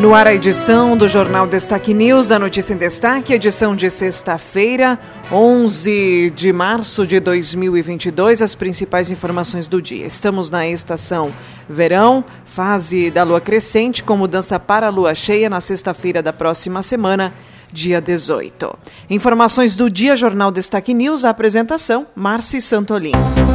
No ar a edição do Jornal Destaque News, a notícia em destaque, edição de sexta-feira, 11 de março de 2022, as principais informações do dia. Estamos na estação verão, fase da lua crescente, com mudança para a lua cheia na sexta-feira da próxima semana dia 18. Informações do Dia Jornal Destaque News, a apresentação, Marci Santolin.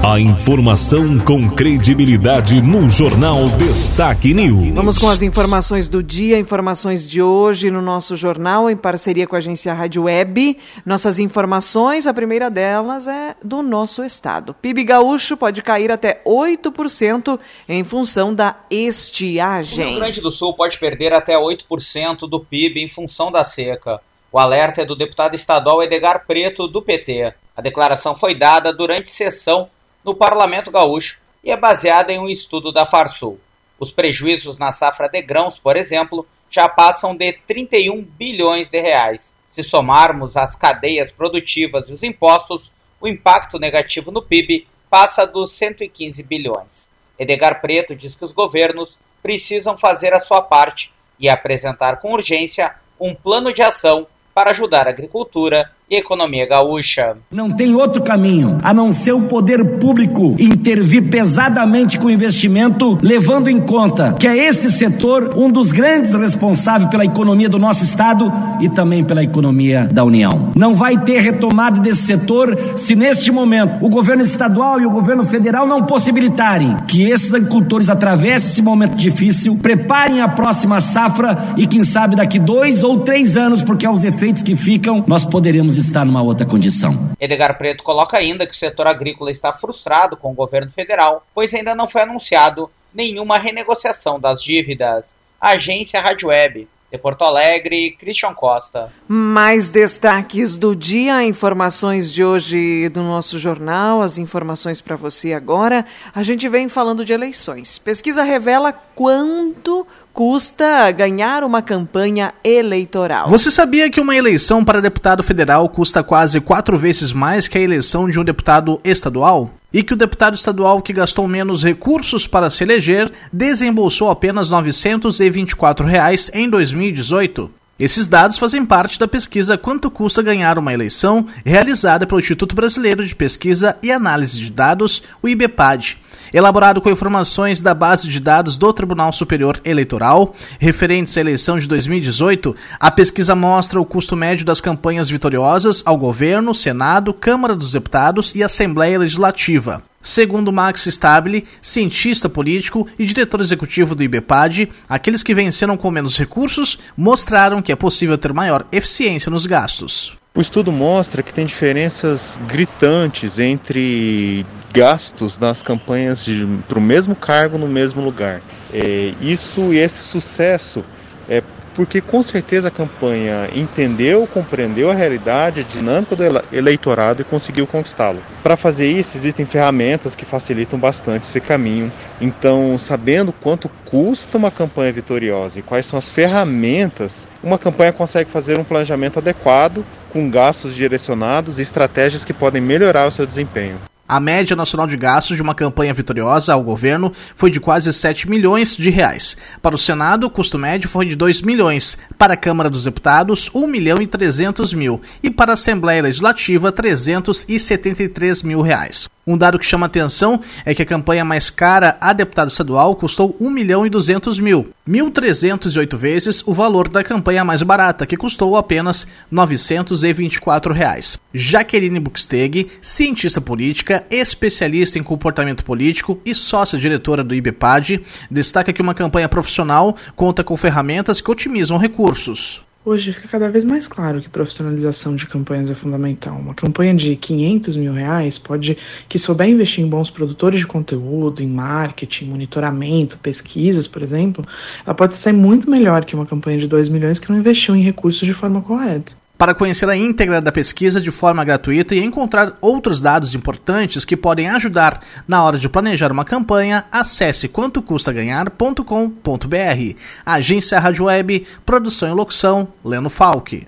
A informação com credibilidade no Jornal Destaque News. Vamos com as informações do dia, informações de hoje no nosso jornal, em parceria com a agência Rádio Web. Nossas informações, a primeira delas é do nosso estado. PIB gaúcho pode cair até 8% em função da estiagem. O Rio Grande do Sul pode perder até 8% do PIB em função da seca. O alerta é do deputado estadual Edgar Preto, do PT. A declaração foi dada durante sessão no Parlamento Gaúcho e é baseada em um estudo da Farsul. Os prejuízos na safra de grãos, por exemplo, já passam de 31 bilhões de reais. Se somarmos as cadeias produtivas e os impostos, o impacto negativo no PIB passa dos 115 bilhões. Edgar Preto diz que os governos precisam fazer a sua parte e apresentar com urgência um plano de ação para ajudar a agricultura economia gaúcha. Não tem outro caminho a não ser o poder público intervir pesadamente com o investimento, levando em conta que é esse setor um dos grandes responsáveis pela economia do nosso estado e também pela economia da União. Não vai ter retomada desse setor se neste momento o governo estadual e o governo federal não possibilitarem que esses agricultores atravessem esse momento difícil, preparem a próxima safra e quem sabe daqui dois ou três anos, porque aos efeitos que ficam, nós poderemos está numa outra condição. Edgar Preto coloca ainda que o setor agrícola está frustrado com o governo federal, pois ainda não foi anunciado nenhuma renegociação das dívidas. Agência Rádio Web. De Porto Alegre, Christian Costa. Mais destaques do dia, informações de hoje do nosso jornal, as informações para você agora. A gente vem falando de eleições. Pesquisa revela quanto custa ganhar uma campanha eleitoral. Você sabia que uma eleição para deputado federal custa quase quatro vezes mais que a eleição de um deputado estadual? E que o deputado estadual que gastou menos recursos para se eleger desembolsou apenas 924 reais em 2018? Esses dados fazem parte da pesquisa Quanto Custa Ganhar uma Eleição, realizada pelo Instituto Brasileiro de Pesquisa e Análise de Dados, o IBPAD, elaborado com informações da base de dados do Tribunal Superior Eleitoral, referentes à eleição de 2018, a pesquisa mostra o custo médio das campanhas vitoriosas ao governo, Senado, Câmara dos Deputados e Assembleia Legislativa. Segundo Max Stabile, cientista político e diretor executivo do IBPAD, aqueles que venceram com menos recursos mostraram que é possível ter maior eficiência nos gastos. O estudo mostra que tem diferenças gritantes entre gastos nas campanhas para o mesmo cargo no mesmo lugar. É, isso e esse sucesso é porque com certeza a campanha entendeu, compreendeu a realidade, a dinâmica do eleitorado e conseguiu conquistá-lo. Para fazer isso, existem ferramentas que facilitam bastante esse caminho. Então, sabendo quanto custa uma campanha vitoriosa e quais são as ferramentas, uma campanha consegue fazer um planejamento adequado, com gastos direcionados e estratégias que podem melhorar o seu desempenho. A média nacional de gastos de uma campanha vitoriosa ao governo foi de quase 7 milhões de reais. Para o Senado, o custo médio foi de 2 milhões. Para a Câmara dos Deputados, 1 milhão e 300 mil. E para a Assembleia Legislativa, 373 mil reais. Um dado que chama atenção é que a campanha mais cara a deputado estadual custou 1 milhão e 200 mil, 1.308 vezes o valor da campanha mais barata, que custou apenas 924 reais. Jaqueline Buxteg, cientista política, especialista em comportamento político e sócia-diretora do IBPAD, destaca que uma campanha profissional conta com ferramentas que otimizam recursos. Hoje fica cada vez mais claro que profissionalização de campanhas é fundamental. Uma campanha de 500 mil reais pode, que souber investir em bons produtores de conteúdo, em marketing, monitoramento, pesquisas, por exemplo, ela pode ser muito melhor que uma campanha de 2 milhões que não investiu em recursos de forma correta. Para conhecer a íntegra da pesquisa de forma gratuita e encontrar outros dados importantes que podem ajudar na hora de planejar uma campanha, acesse quantocustaganhar.com.br. Agência Rádio Web, produção e locução, Leno Falck.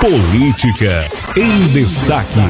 Política em destaque.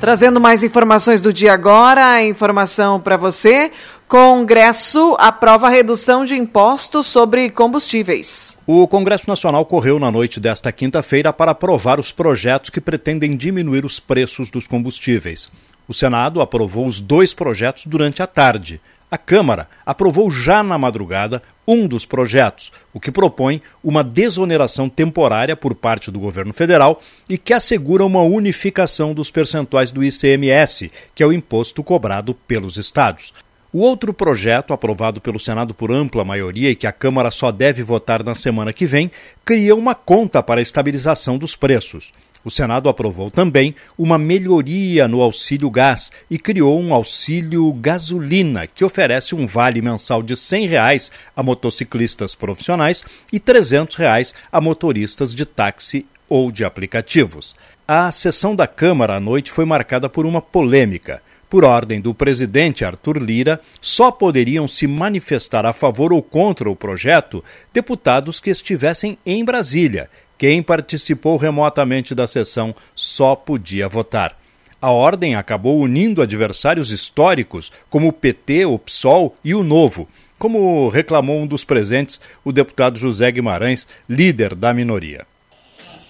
Trazendo mais informações do dia agora, informação para você. Congresso aprova redução de impostos sobre combustíveis. O Congresso Nacional correu na noite desta quinta-feira para aprovar os projetos que pretendem diminuir os preços dos combustíveis. O Senado aprovou os dois projetos durante a tarde. A Câmara aprovou já na madrugada um dos projetos, o que propõe uma desoneração temporária por parte do governo federal e que assegura uma unificação dos percentuais do ICMS, que é o imposto cobrado pelos estados. O outro projeto, aprovado pelo Senado por ampla maioria e que a Câmara só deve votar na semana que vem, cria uma conta para a estabilização dos preços. O Senado aprovou também uma melhoria no auxílio gás e criou um auxílio gasolina, que oferece um vale mensal de 100 reais a motociclistas profissionais e 300 reais a motoristas de táxi ou de aplicativos. A sessão da Câmara à noite foi marcada por uma polêmica. Por ordem do presidente Arthur Lira, só poderiam se manifestar a favor ou contra o projeto deputados que estivessem em Brasília. Quem participou remotamente da sessão só podia votar. A ordem acabou unindo adversários históricos como o PT, o PSOL e o Novo, como reclamou um dos presentes, o deputado José Guimarães, líder da minoria.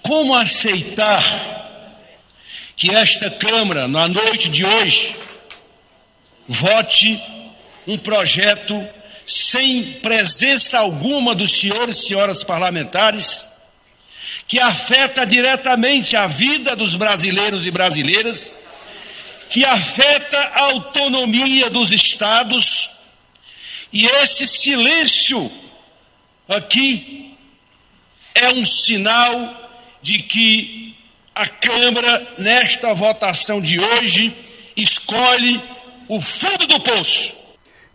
Como aceitar que esta Câmara, na noite de hoje, vote um projeto sem presença alguma dos senhores e senhoras parlamentares, que afeta diretamente a vida dos brasileiros e brasileiras, que afeta a autonomia dos estados, e esse silêncio aqui é um sinal de que a Câmara, nesta votação de hoje, escolhe o fundo do poço.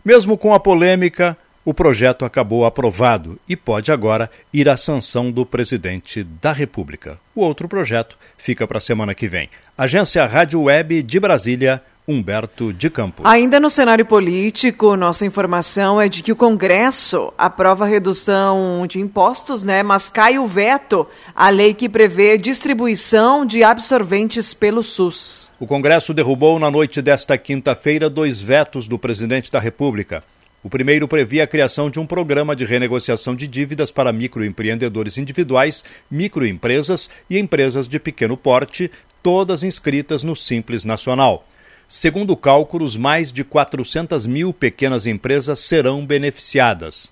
Mesmo com a polêmica, o projeto acabou aprovado e pode agora ir à sanção do presidente da República. O outro projeto fica para a semana que vem. Agência Rádio Web de Brasília, Humberto de Campos. Ainda no cenário político, nossa informação é de que o Congresso aprova a redução de impostos, né, mas cai o veto à lei que prevê distribuição de absorventes pelo SUS. O Congresso derrubou na noite desta quinta-feira dois vetos do presidente da República. O primeiro previa a criação de um programa de renegociação de dívidas para microempreendedores individuais, microempresas e empresas de pequeno porte, todas inscritas no Simples Nacional. Segundo cálculos, mais de 400 mil pequenas empresas serão beneficiadas.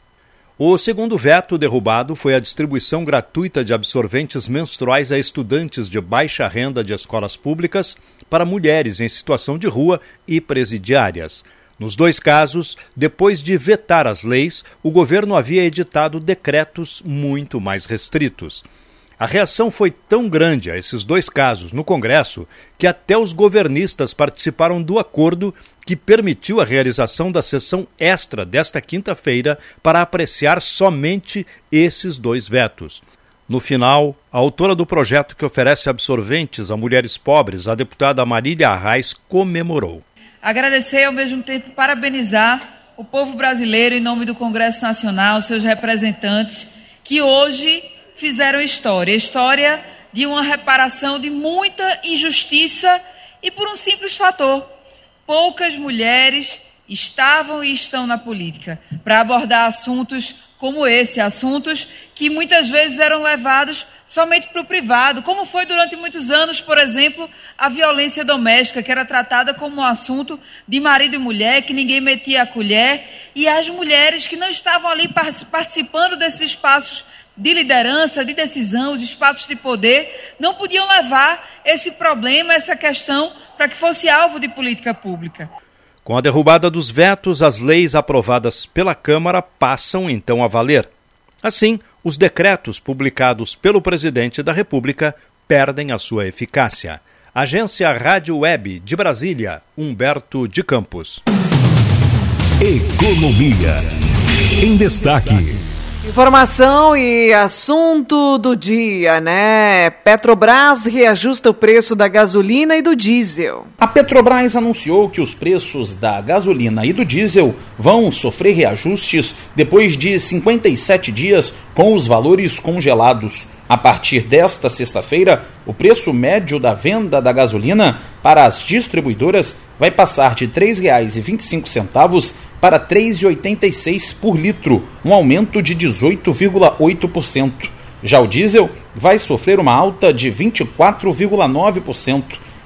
O segundo veto derrubado foi a distribuição gratuita de absorventes menstruais a estudantes de baixa renda de escolas públicas para mulheres em situação de rua e presidiárias. Nos dois casos, depois de vetar as leis, o governo havia editado decretos muito mais restritos. A reação foi tão grande a esses dois casos no Congresso que até os governistas participaram do acordo que permitiu a realização da sessão extra desta quinta-feira para apreciar somente esses dois vetos. No final, a autora do projeto que oferece absorventes a mulheres pobres, a deputada Marília Arraes, comemorou. Agradecer e ao mesmo tempo parabenizar o povo brasileiro em nome do Congresso Nacional, seus representantes, que hoje fizeram história. História de uma reparação de muita injustiça e por um simples fator. Poucas mulheres estavam e estão na política para abordar assuntos como esse, assuntos que muitas vezes eram levados somente para o privado, como foi durante muitos anos, por exemplo, a violência doméstica, que era tratada como um assunto de marido e mulher, que ninguém metia a colher, e as mulheres que não estavam ali participando desses espaços de liderança, de decisão, de espaços de poder, não podiam levar esse problema, essa questão, para que fosse alvo de política pública. Com a derrubada dos vetos, as leis aprovadas pela Câmara passam então a valer. Assim, os decretos publicados pelo presidente da República perdem a sua eficácia. Agência Rádio Web de Brasília, Humberto de Campos. Economia. Em destaque. Informação e assunto do dia, né? Petrobras reajusta o preço da gasolina e do diesel. A Petrobras anunciou que os preços da gasolina e do diesel vão sofrer reajustes depois de 57 dias com os valores congelados. A partir desta sexta-feira, o preço médio da venda da gasolina para as distribuidoras vai passar de R$ 3,25 para R$ 3,86 por litro, um aumento de 18,8%. Já o diesel vai sofrer uma alta de 24,9%,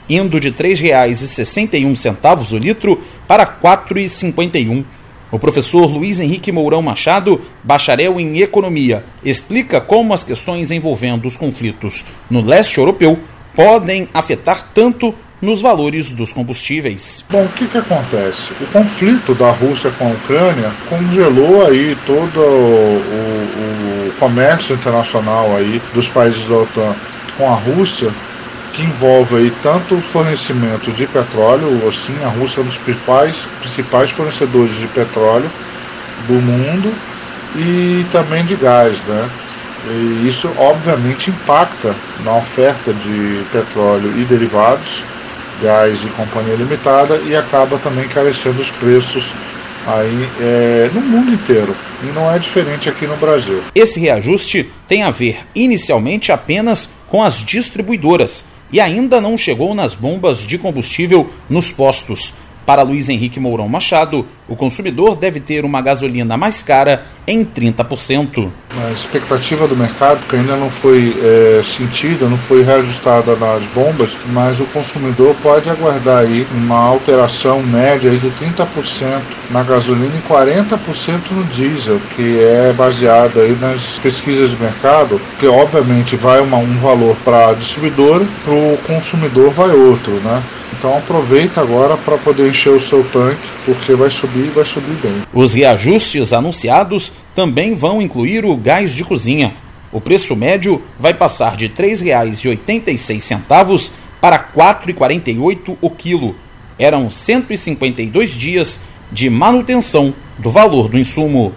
indo de R$ 3,61 o litro para R$ 4,51. O professor Luiz Henrique Mourão Machado, bacharel em economia, explica como as questões envolvendo os conflitos no leste europeu podem afetar tanto nos valores dos combustíveis. Bom, o que, que acontece? O conflito da Rússia com a Ucrânia congelou aí todo o, o, comércio internacional aí dos países da OTAN com a Rússia, que envolve aí tanto o fornecimento de petróleo, assim, a Rússia é um dos principais, principais fornecedores de petróleo do mundo e também de gás, né? E isso obviamente impacta na oferta de petróleo e derivados gás e companhia limitada e acaba também encarecendo os preços aí é, no mundo inteiro e não é diferente aqui no Brasil. Esse reajuste tem a ver inicialmente apenas com as distribuidoras e ainda não chegou nas bombas de combustível nos postos. Para Luiz Henrique Mourão Machado, o consumidor deve ter uma gasolina mais cara em 30%. A expectativa do mercado, que ainda não foi é, sentida, não foi reajustada nas bombas, mas o consumidor pode aguardar aí uma alteração média de 30% na gasolina e 40% no diesel, que é baseada aí nas pesquisas de mercado, que obviamente vai uma, um valor para a distribuidora, para o consumidor vai outro, né? Então aproveita agora para poder encher o seu tanque, porque vai subir subir bem. Os reajustes anunciados também vão incluir o gás de cozinha. O preço médio vai passar de R$ 3,86 para R$ 4,48 o quilo. Eram 152 dias de manutenção do valor do insumo.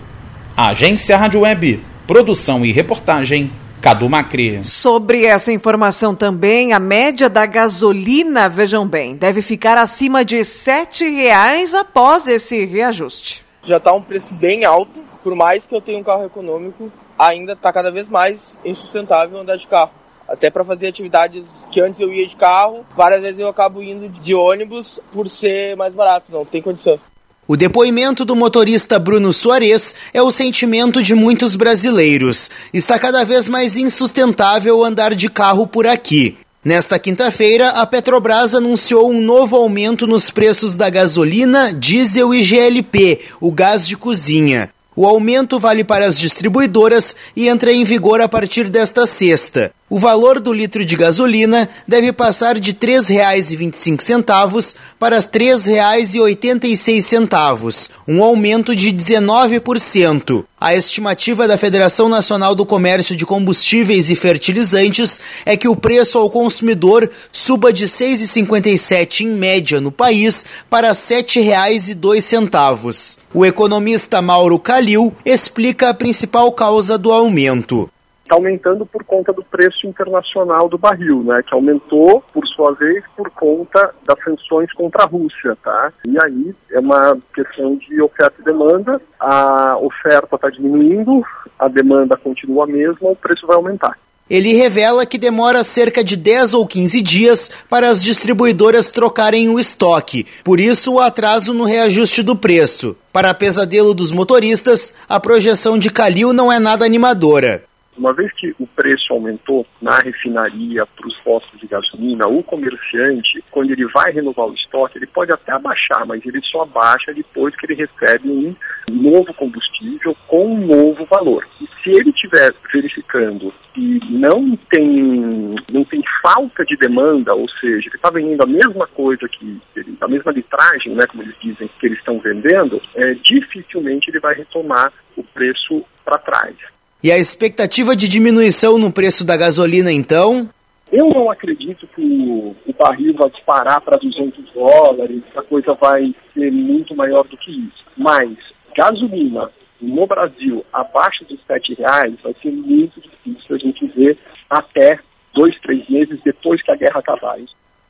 Agência Rádio Web, produção e reportagem Cadu Macri. Sobre essa informação também, a média da gasolina, vejam bem, deve ficar acima de R$ 7,00 após esse reajuste. Já está um preço bem alto, por mais que eu tenha um carro econômico, ainda está cada vez mais insustentável andar de carro. Até para fazer atividades que antes eu ia de carro, várias vezes eu acabo indo de ônibus por ser mais barato, não tem condição. O depoimento do motorista Bruno Soares é o sentimento de muitos brasileiros. Está cada vez mais insustentável andar de carro por aqui. Nesta quinta-feira, a Petrobras anunciou um novo aumento nos preços da gasolina, diesel e GLP, o gás de cozinha. O aumento vale para as distribuidoras e entra em vigor a partir desta sexta. O valor do litro de gasolina deve passar de R$ 3,25 para R$ 3,86, um aumento de 19%. A estimativa da Federação Nacional do Comércio de Combustíveis e Fertilizantes é que o preço ao consumidor suba de R$ 6,57 em média no país para R$ 7,02. O economista Mauro Calil explica a principal causa do aumento está aumentando por conta do preço internacional do barril, né, que aumentou, por sua vez, por conta das sanções contra a Rússia, tá? E aí é uma questão de oferta e demanda, a oferta está diminuindo, a demanda continua a mesma, o preço vai aumentar. Ele revela que demora cerca de 10 ou 15 dias para as distribuidoras trocarem o estoque, por isso o atraso no reajuste do preço. Para pesadelo dos motoristas, a projeção de Calil não é nada animadora. Uma vez que o preço aumentou na refinaria para os postos de gasolina, o comerciante, quando ele vai renovar o estoque, ele pode até abaixar, mas ele só abaixa depois que ele recebe um novo combustível com um novo valor. E se ele estiver verificando que não tem, não tem falta de demanda, ou seja, ele está vendendo a mesma coisa que ele, a mesma litragem, né, como eles dizem que eles estão vendendo, é, dificilmente ele vai retomar o preço para trás. E a expectativa de diminuição no preço da gasolina, então? Eu não acredito que o, barril vai disparar para 200 dólares, a coisa vai ser muito maior do que isso. Mas gasolina, no Brasil abaixo dos R$ reais, vai ser muito difícil a gente ver até dois, três meses depois que a guerra acabar.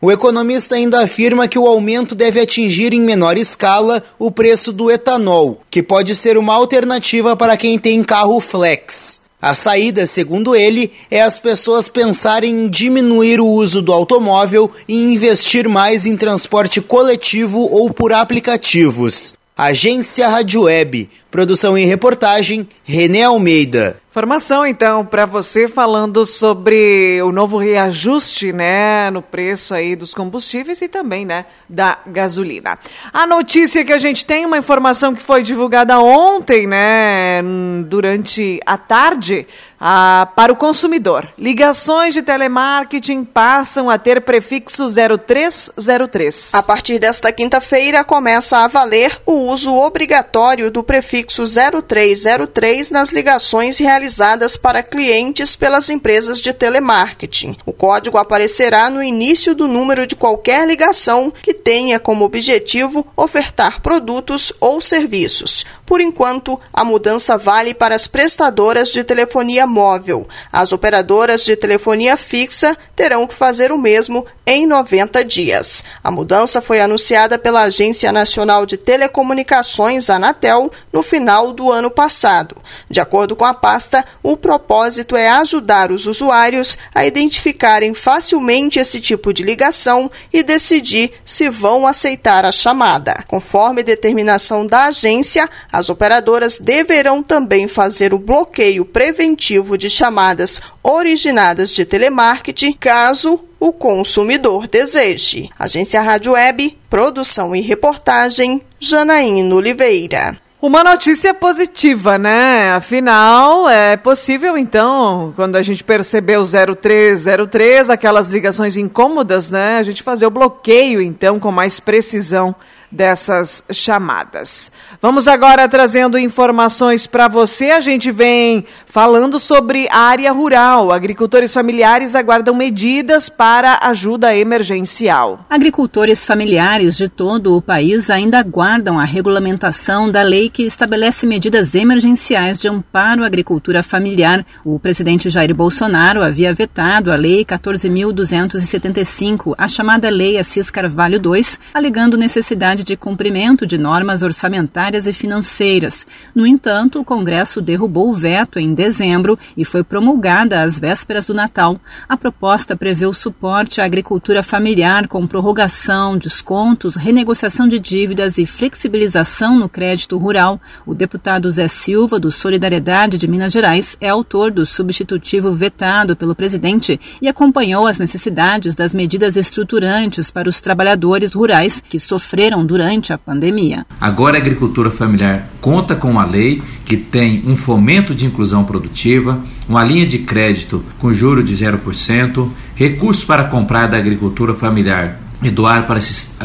O economista ainda afirma que o aumento deve atingir em menor escala o preço do etanol, que pode ser uma alternativa para quem tem carro flex. A saída, segundo ele, é as pessoas pensarem em diminuir o uso do automóvel e investir mais em transporte coletivo ou por aplicativos. Agência Rádio Web. Produção e reportagem, René Almeida. Informação então para você falando sobre o novo reajuste, né, no preço aí dos combustíveis e também, né, da gasolina. A notícia que a gente tem, uma informação que foi divulgada ontem, né, durante a tarde, ah, para o consumidor. Ligações de telemarketing passam a ter prefixo 0303. A partir desta quinta-feira começa a valer o uso obrigatório do prefixo 0303 nas ligações realizadas realizadas para clientes pelas empresas de telemarketing. O código aparecerá no início do número de qualquer ligação que tenha como objetivo ofertar produtos ou serviços. Por enquanto, a mudança vale para as prestadoras de telefonia móvel. As operadoras de telefonia fixa terão que fazer o mesmo em 90 dias. A mudança foi anunciada pela Agência Nacional de Telecomunicações, Anatel, no final do ano passado. De acordo com a pasta, o propósito é ajudar os usuários a identificarem facilmente esse tipo de ligação e decidir se vão aceitar a chamada. Conforme determinação da agência, as operadoras deverão também fazer o bloqueio preventivo de chamadas originadas de telemarketing, caso o consumidor deseje. Agência Rádio Web, produção e reportagem, Janaína Oliveira. Uma notícia positiva, né? Afinal, é possível então, quando a gente perceber o 0303, aquelas ligações incômodas, né? A gente fazer o bloqueio então com mais precisão dessas chamadas. Vamos agora trazendo informações para você. A gente vem falando sobre área rural. Agricultores familiares aguardam medidas para ajuda emergencial. Agricultores familiares de todo o país ainda aguardam a regulamentação da lei que estabelece medidas emergenciais de amparo à agricultura familiar. O presidente Jair Bolsonaro havia vetado a lei 14.275, a chamada Lei Assis Carvalho II, alegando necessidade de cumprimento de normas orçamentárias e financeiras. No entanto, o Congresso derrubou o veto em dezembro e foi promulgada às vésperas do Natal. A proposta prevê o suporte à agricultura familiar com prorrogação, descontos, renegociação de dívidas e flexibilização no crédito rural. O deputado Zé Silva, do Solidariedade de Minas Gerais, é autor do substitutivo vetado pelo presidente e acompanhou as necessidades das medidas estruturantes para os trabalhadores rurais que sofreram durante a pandemia. Agora a agricultura familiar conta com uma lei que tem um fomento de inclusão produtiva, uma linha de crédito com juro de 0%, recursos para comprar da agricultura familiar e doar para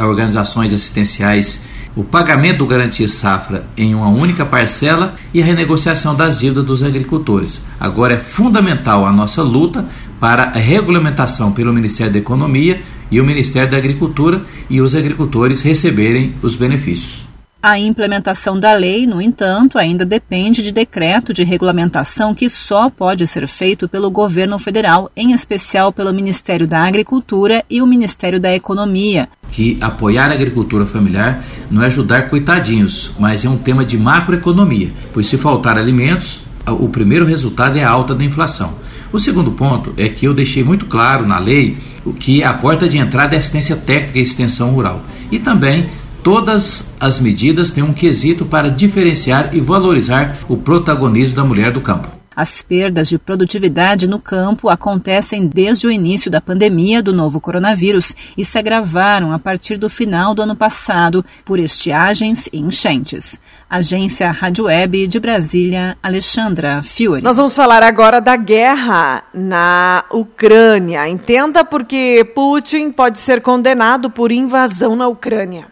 organizações assistenciais o pagamento do Garantia Safra em uma única parcela e a renegociação das dívidas dos agricultores. Agora é fundamental a nossa luta para a regulamentação pelo Ministério da Economia e o Ministério da Agricultura e os agricultores receberem os benefícios. A implementação da lei, no entanto, ainda depende de decreto de regulamentação que só pode ser feito pelo governo federal, em especial pelo Ministério da Agricultura e o Ministério da Economia. Que apoiar a agricultura familiar não é ajudar coitadinhos, mas é um tema de macroeconomia, pois se faltar alimentos, o primeiro resultado é a alta da inflação. O segundo ponto é que eu deixei muito claro na lei que a porta de entrada é assistência técnica e extensão rural. E também todas as medidas têm um quesito para diferenciar e valorizar o protagonismo da mulher do campo. As perdas de produtividade no campo acontecem desde o início da pandemia do novo coronavírus e se agravaram a partir do final do ano passado por estiagens e enchentes. Agência Rádio Web de Brasília, Alexandra Fiore. Nós vamos falar agora da guerra na Ucrânia. Entenda porque Putin pode ser condenado por invasão na Ucrânia.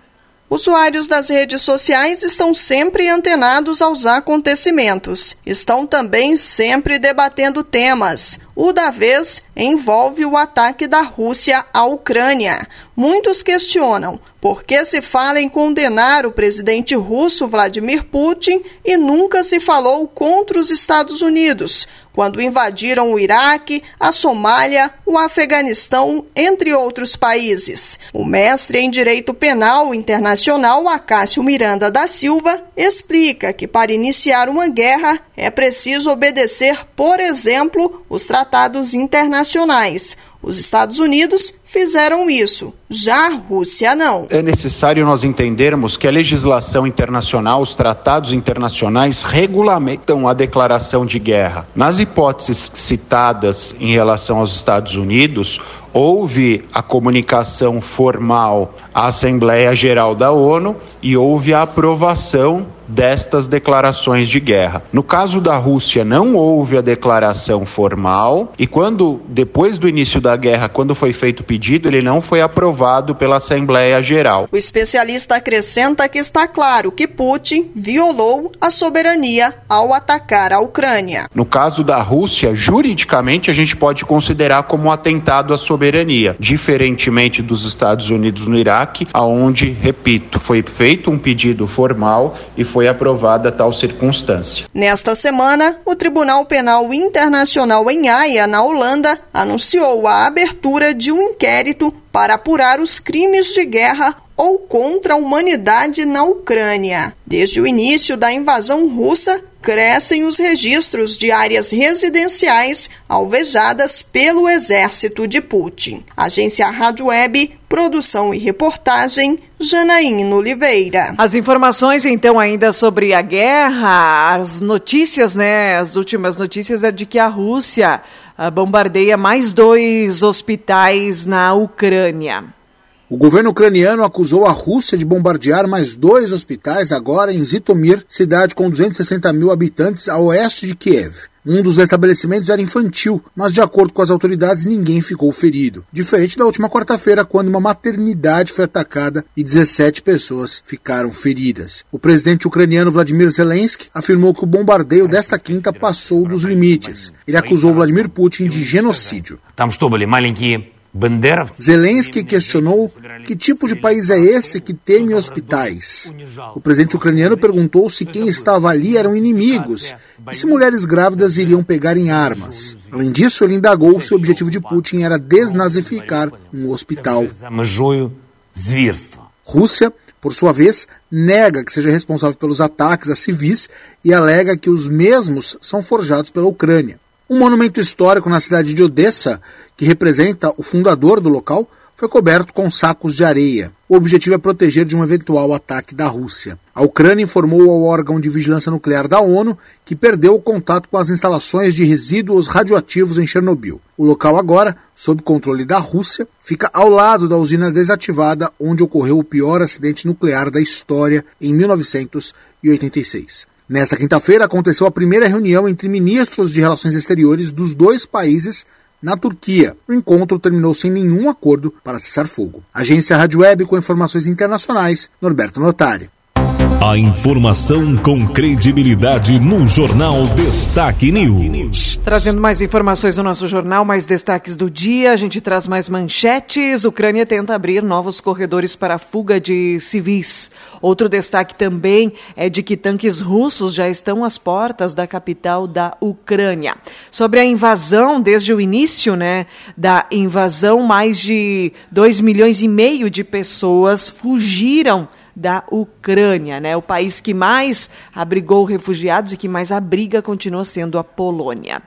Usuários das redes sociais estão sempre antenados aos acontecimentos. Estão também sempre debatendo temas. O da vez envolve o ataque da Rússia à Ucrânia. Muitos questionam por que se fala em condenar o presidente russo Vladimir Putin e nunca se falou contra os Estados Unidos, quando invadiram o Iraque, a Somália, o Afeganistão, entre outros países. O mestre em Direito Penal Internacional, Acácio Miranda da Silva, explica que para iniciar uma guerra é preciso obedecer, por exemplo, os tratados internacionais. Os Estados Unidos fizeram isso, já a Rússia não. É necessário nós entendermos que a legislação internacional, os tratados internacionais regulamentam a declaração de guerra. Nas hipóteses citadas em relação aos Estados Unidos, houve a comunicação formal à Assembleia Geral da ONU e houve a aprovação destas declarações de guerra. No caso da Rússia, não houve a declaração formal e quando depois do início da guerra, quando foi feito o pedido, ele não foi aprovado pela Assembleia Geral. O especialista acrescenta que está claro que Putin violou a soberania ao atacar a Ucrânia. No caso da Rússia, juridicamente a gente pode considerar como um atentado à soberania, diferentemente dos Estados Unidos no Iraque, aonde, repito, foi feito um pedido formal e foi aprovada tal circunstância. Nesta semana, o Tribunal Penal Internacional em Haia, na Holanda, anunciou a abertura de um inquérito para apurar os crimes de guerra ou contra a humanidade na Ucrânia. Desde o início da invasão russa, crescem os registros de áreas residenciais alvejadas pelo exército de Putin. Agência Rádio Web, produção e reportagem, Janaína Oliveira. As informações, então, ainda sobre a guerra, as notícias, né? As últimas notícias é de que a Rússia uh, bombardeia mais dois hospitais na Ucrânia. O governo ucraniano acusou a Rússia de bombardear mais dois hospitais agora em Zitomir, cidade com 260 mil habitantes a oeste de Kiev. Um dos estabelecimentos era infantil, mas de acordo com as autoridades ninguém ficou ferido. Diferente da última quarta-feira, quando uma maternidade foi atacada e 17 pessoas ficaram feridas. O presidente ucraniano Vladimir Zelensky afirmou que o bombardeio desta quinta passou dos limites. Ele acusou Vladimir Putin de genocídio. Zelensky questionou que tipo de país é esse que teme hospitais. O presidente ucraniano perguntou se quem estava ali eram inimigos e se mulheres grávidas iriam pegar em armas. Além disso, ele indagou se o objetivo de Putin era desnazificar um hospital. Rússia, por sua vez, nega que seja responsável pelos ataques a civis e alega que os mesmos são forjados pela Ucrânia. Um monumento histórico na cidade de Odessa, que representa o fundador do local, foi coberto com sacos de areia. O objetivo é proteger de um eventual ataque da Rússia. A Ucrânia informou ao órgão de vigilância nuclear da ONU que perdeu o contato com as instalações de resíduos radioativos em Chernobyl. O local agora, sob controle da Rússia, fica ao lado da usina desativada onde ocorreu o pior acidente nuclear da história em 1986. Nesta quinta-feira aconteceu a primeira reunião entre ministros de relações exteriores dos dois países na Turquia. O encontro terminou sem nenhum acordo para cessar fogo. Agência Rádio Web com informações internacionais, Norberto Notari. A informação com credibilidade no Jornal Destaque News. Trazendo mais informações no nosso jornal, mais destaques do dia, a gente traz mais manchetes. Ucrânia tenta abrir novos corredores para a fuga de civis. Outro destaque também é de que tanques russos já estão às portas da capital da Ucrânia. Sobre a invasão, desde o início né, da invasão, mais de 2 milhões e meio de pessoas fugiram da Ucrânia, né? O país que mais abrigou refugiados e que mais abriga continua sendo a Polônia.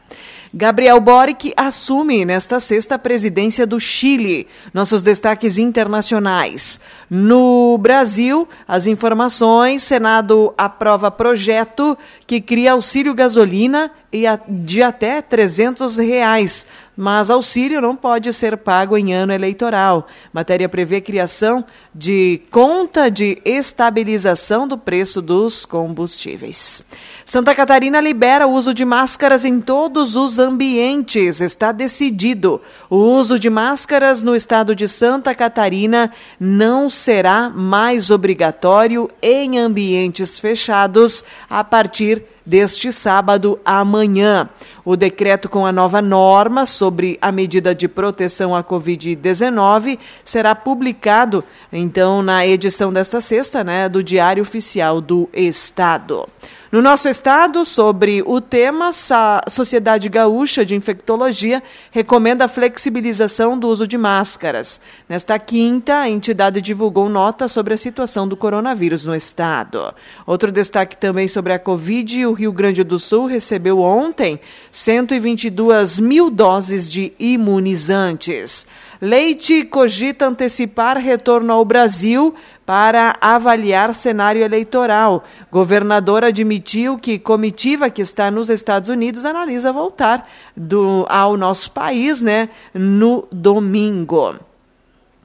Gabriel Boric assume nesta sexta a presidência do Chile. Nossos destaques internacionais. No Brasil, as informações: Senado aprova projeto que cria auxílio gasolina e de até 300 reais mas auxílio não pode ser pago em ano eleitoral. Matéria prevê criação de conta de estabilização do preço dos combustíveis. Santa Catarina libera o uso de máscaras em todos os ambientes. Está decidido. O uso de máscaras no estado de Santa Catarina não será mais obrigatório em ambientes fechados a partir deste sábado amanhã. O decreto com a nova norma sobre a medida de proteção à Covid-19 será publicado, então, na edição desta sexta, né, do Diário Oficial do Estado. No nosso estado, sobre o tema, a Sociedade Gaúcha de Infectologia recomenda a flexibilização do uso de máscaras. Nesta quinta, a entidade divulgou nota sobre a situação do coronavírus no estado. Outro destaque também sobre a Covid: o Rio Grande do Sul recebeu ontem 122 mil doses de imunizantes. Leite cogita antecipar retorno ao Brasil para avaliar cenário eleitoral. Governador admitiu que comitiva que está nos Estados Unidos analisa voltar do, ao nosso país né, no domingo.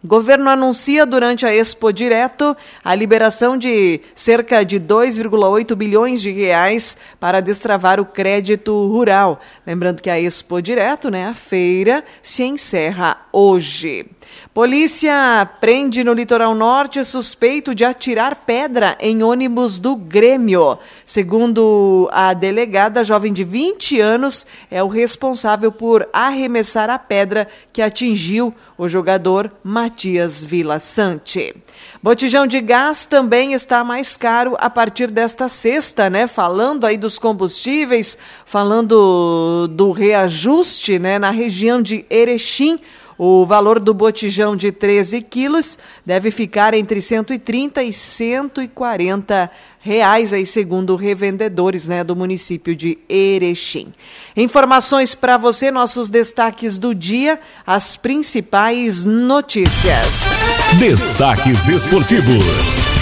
Governo anuncia durante a Expo Direto a liberação de cerca de 2,8 bilhões de reais para destravar o crédito rural. Lembrando que a Expo Direto, né, a feira, se encerra hoje. Polícia prende no litoral norte suspeito de atirar pedra em ônibus do Grêmio. Segundo a delegada, jovem de 20 anos é o responsável por arremessar a pedra que atingiu o jogador Matias Vila Sante. Botijão de gás também está mais caro a partir desta sexta, né? Falando aí dos combustíveis, falando do reajuste, né, na região de Erechim. O valor do botijão de 13 quilos deve ficar entre 130 e 140 reais, aí, segundo revendedores né, do município de Erechim. Informações para você, nossos destaques do dia, as principais notícias. Destaques esportivos.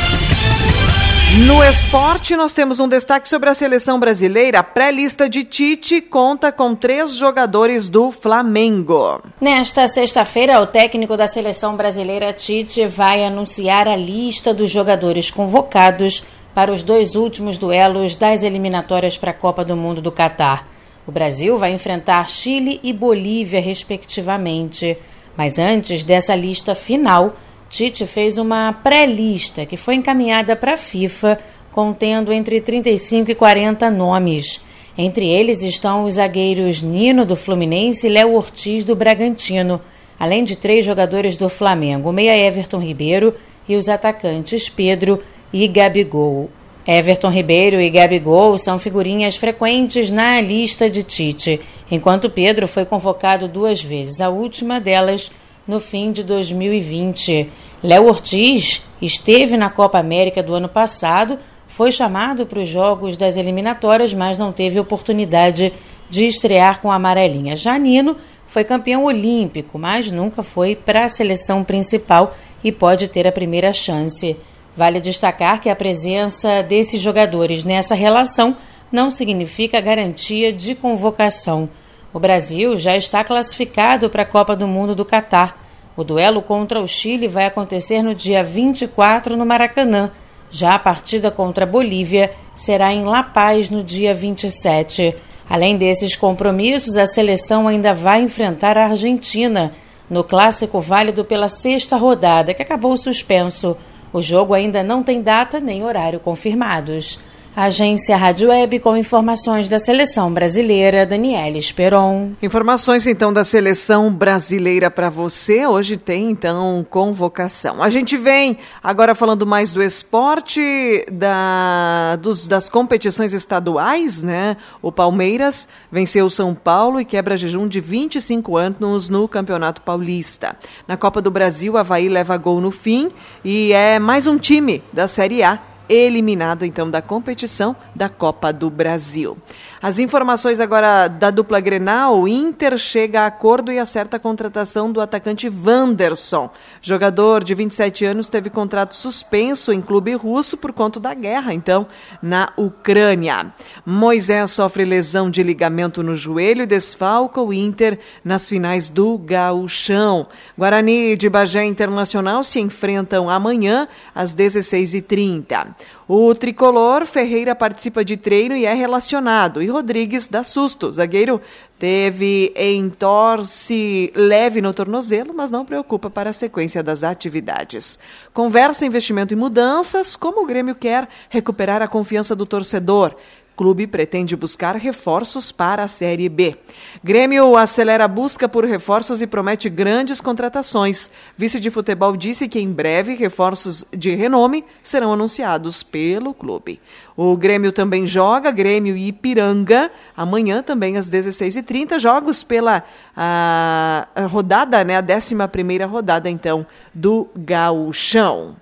No esporte, nós temos um destaque sobre a seleção brasileira. A pré-lista de Tite conta com três jogadores do Flamengo. Nesta sexta-feira, o técnico da seleção brasileira, Tite, vai anunciar a lista dos jogadores convocados para os dois últimos duelos das eliminatórias para a Copa do Mundo do Catar. O Brasil vai enfrentar Chile e Bolívia, respectivamente. Mas antes dessa lista final, Tite fez uma pré-lista que foi encaminhada para a FIFA, contendo entre 35 e 40 nomes. Entre eles estão os zagueiros Nino do Fluminense e Léo Ortiz do Bragantino, além de três jogadores do Flamengo, o meia Everton Ribeiro e os atacantes Pedro e Gabigol. Everton Ribeiro e Gabigol são figurinhas frequentes na lista de Tite, enquanto Pedro foi convocado duas vezes, a última delas no fim de 2020. Léo Ortiz esteve na Copa América do ano passado, foi chamado para os jogos das eliminatórias, mas não teve oportunidade de estrear com a amarelinha. Janino foi campeão olímpico, mas nunca foi para a seleção principal e pode ter a primeira chance. Vale destacar que a presença desses jogadores nessa relação não significa garantia de convocação. O Brasil já está classificado para a Copa do Mundo do Catar. O duelo contra o Chile vai acontecer no dia 24 no Maracanã. Já a partida contra a Bolívia será em La Paz no dia 27. Além desses compromissos, a seleção ainda vai enfrentar a Argentina no clássico válido pela sexta rodada, que acabou suspenso. O jogo ainda não tem data nem horário confirmados. Agência Rádio Web com informações da seleção brasileira, Daniela Esperon. Informações então da seleção brasileira para você. Hoje tem então convocação. A gente vem agora falando mais do esporte, da, dos, das competições estaduais, né? O Palmeiras venceu o São Paulo e quebra jejum de 25 anos no Campeonato Paulista. Na Copa do Brasil, Havaí leva gol no fim e é mais um time da Série A eliminado então da competição da Copa do Brasil. As informações agora da dupla Grenal, Inter chega a acordo e acerta a contratação do atacante Wanderson. Jogador de 27 anos teve contrato suspenso em clube russo por conta da guerra, então, na Ucrânia. Moisés sofre lesão de ligamento no joelho e desfalca o Inter nas finais do Gauchão. Guarani de Bagé Internacional se enfrentam amanhã às 16h30. O tricolor Ferreira participa de treino e é relacionado. E Rodrigues dá susto. Zagueiro teve entorse leve no tornozelo, mas não preocupa para a sequência das atividades. Conversa, investimento e mudanças. Como o Grêmio quer recuperar a confiança do torcedor? Clube pretende buscar reforços para a Série B. Grêmio acelera a busca por reforços e promete grandes contratações. Vice de futebol disse que em breve reforços de renome serão anunciados pelo clube. O Grêmio também joga, Grêmio e Ipiranga, amanhã também às 16h30, jogos pela a, a rodada, né, a 11 primeira rodada então do Gauchão.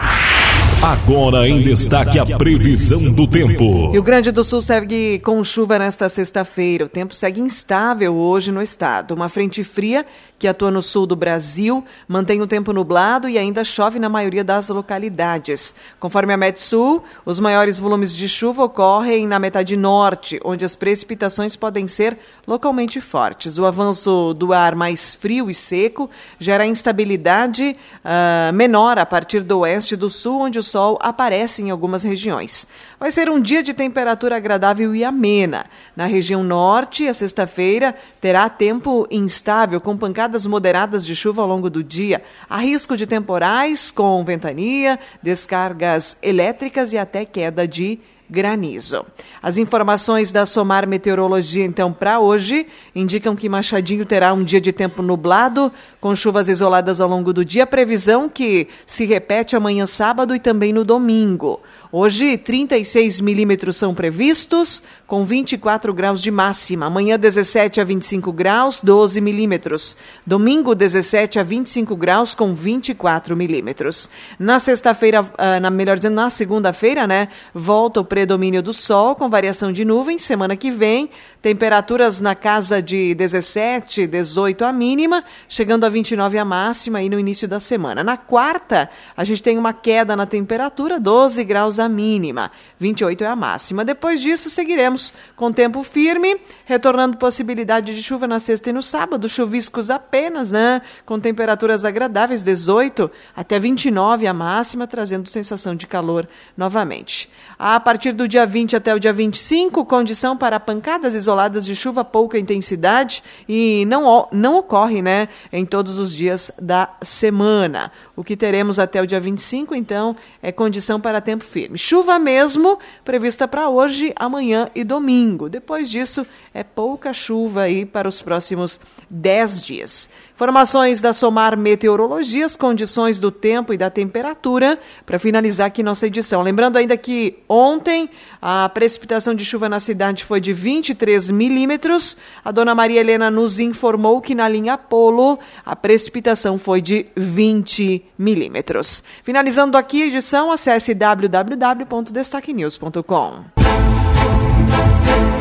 Agora em destaque a previsão do tempo. Rio Grande do Sul segue com chuva nesta sexta-feira. O tempo segue instável hoje no estado. Uma frente fria que atua no sul do Brasil, mantém o tempo nublado e ainda chove na maioria das localidades. Conforme a Metsul, os maiores volumes de chuva ocorrem na metade norte, onde as precipitações podem ser localmente fortes. O avanço do ar mais frio e seco gera instabilidade uh, menor a partir do oeste e do sul, onde o sol aparece em algumas regiões. Vai ser um dia de temperatura agradável e amena. Na região norte, a sexta-feira terá tempo instável, com pancadas pancadas moderadas de chuva ao longo do dia. Há risco de temporais com ventania, descargas elétricas e até queda de granizo. As informações da Somar Meteorologia, então, para hoje, indicam que Machadinho terá um dia de tempo nublado, com chuvas isoladas ao longo do dia. Previsão que se repete amanhã sábado e também no domingo. Hoje, 36 milímetros são previstos, com 24 graus de máxima. Amanhã, 17 a 25 graus, 12 milímetros. Domingo, 17 a 25 graus, com 24 milímetros. Na sexta-feira, ah, na melhor dizendo, na segunda-feira, né, volta o predomínio do sol, com variação de nuvens. Semana que vem, temperaturas na casa de 17, 18 a mínima, chegando a 29 a máxima aí no início da semana. Na quarta, a gente tem uma queda na temperatura, 12 graus a mínima, 28 é a máxima. Depois disso, seguiremos com tempo firme, retornando possibilidade de chuva na sexta e no sábado, chuviscos apenas, né? Com temperaturas agradáveis, 18 até 29 a máxima, trazendo sensação de calor novamente. A partir do dia 20 até o dia 25, condição para pancadas isoladas de chuva pouca intensidade e não, não ocorre, né, em todos os dias da semana. O que teremos até o dia 25, então, é condição para tempo firme. Chuva mesmo prevista para hoje, amanhã e domingo. Depois disso, é pouca chuva aí para os próximos 10 dias. Informações da Somar Meteorologia, as condições do tempo e da temperatura, para finalizar aqui nossa edição. Lembrando ainda que ontem a precipitação de chuva na cidade foi de 23 milímetros. A dona Maria Helena nos informou que na linha Polo a precipitação foi de 20 milímetros. Finalizando aqui a edição, acesse www.destaquenews.com.